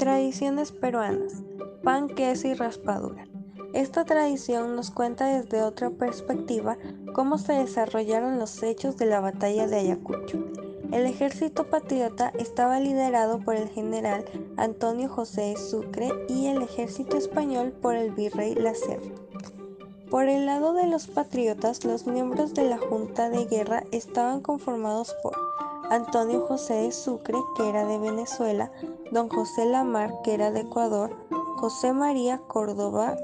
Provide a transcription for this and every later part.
Tradiciones peruanas. Pan, queso y raspadura. Esta tradición nos cuenta desde otra perspectiva cómo se desarrollaron los hechos de la batalla de Ayacucho. El ejército patriota estaba liderado por el general Antonio José de Sucre y el ejército español por el virrey Lacerda. Por el lado de los patriotas, los miembros de la Junta de Guerra estaban conformados por Antonio José de Sucre, que era de Venezuela, don José Lamar, que era de Ecuador, José María Córdoba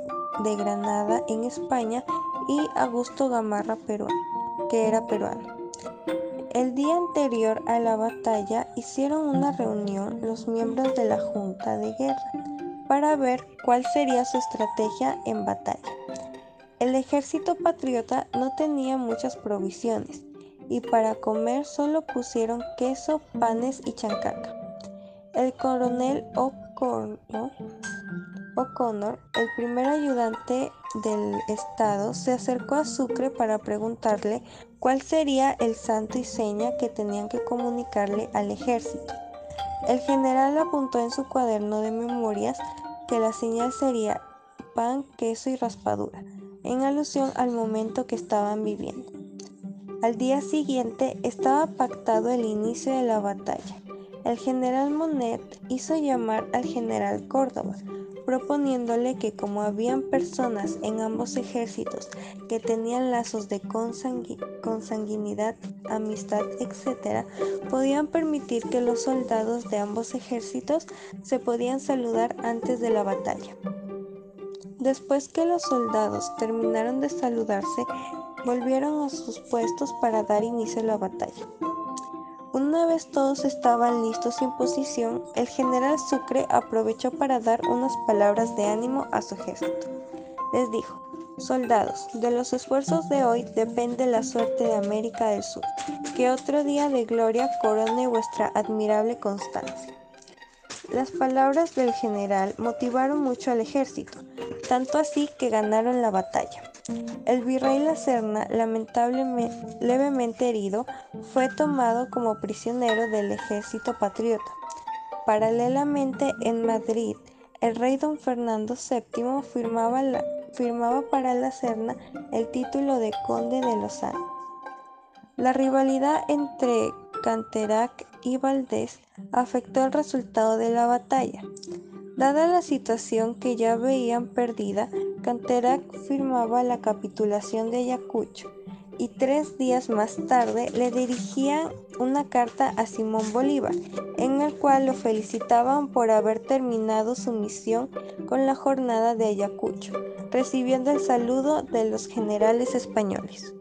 de Granada en España y Augusto Gamarra peruano, que era peruano. El día anterior a la batalla hicieron una reunión los miembros de la Junta de Guerra para ver cuál sería su estrategia en batalla. El ejército patriota no tenía muchas provisiones y para comer solo pusieron queso, panes y chancaca. El coronel O'Connor, el primer ayudante del Estado, se acercó a Sucre para preguntarle cuál sería el santo y seña que tenían que comunicarle al ejército. El general apuntó en su cuaderno de memorias que la señal sería pan, queso y raspadura, en alusión al momento que estaban viviendo. Al día siguiente estaba pactado el inicio de la batalla. El general Monet hizo llamar al general Córdoba, proponiéndole que como habían personas en ambos ejércitos que tenían lazos de consanguinidad, amistad, etc., podían permitir que los soldados de ambos ejércitos se podían saludar antes de la batalla. Después que los soldados terminaron de saludarse, volvieron a sus puestos para dar inicio a la batalla. Una vez todos estaban listos en posición, el general Sucre aprovechó para dar unas palabras de ánimo a su ejército. Les dijo, soldados, de los esfuerzos de hoy depende la suerte de América del Sur, que otro día de gloria corone vuestra admirable constancia. Las palabras del general motivaron mucho al ejército, tanto así que ganaron la batalla. El virrey La Serna, lamentablemente levemente herido, fue tomado como prisionero del ejército patriota. Paralelamente, en Madrid, el rey don Fernando VII firmaba, para La Serna el título de conde de Lozano. La rivalidad entre Canterac y Valdés afectó el resultado de la batalla. Dada la situación que ya veían perdida, Canterac firmaba la capitulación de Ayacucho y tres días más tarde le dirigían una carta a Simón Bolívar, en el cual lo felicitaban por haber terminado su misión con la jornada de Ayacucho, recibiendo el saludo de los generales españoles.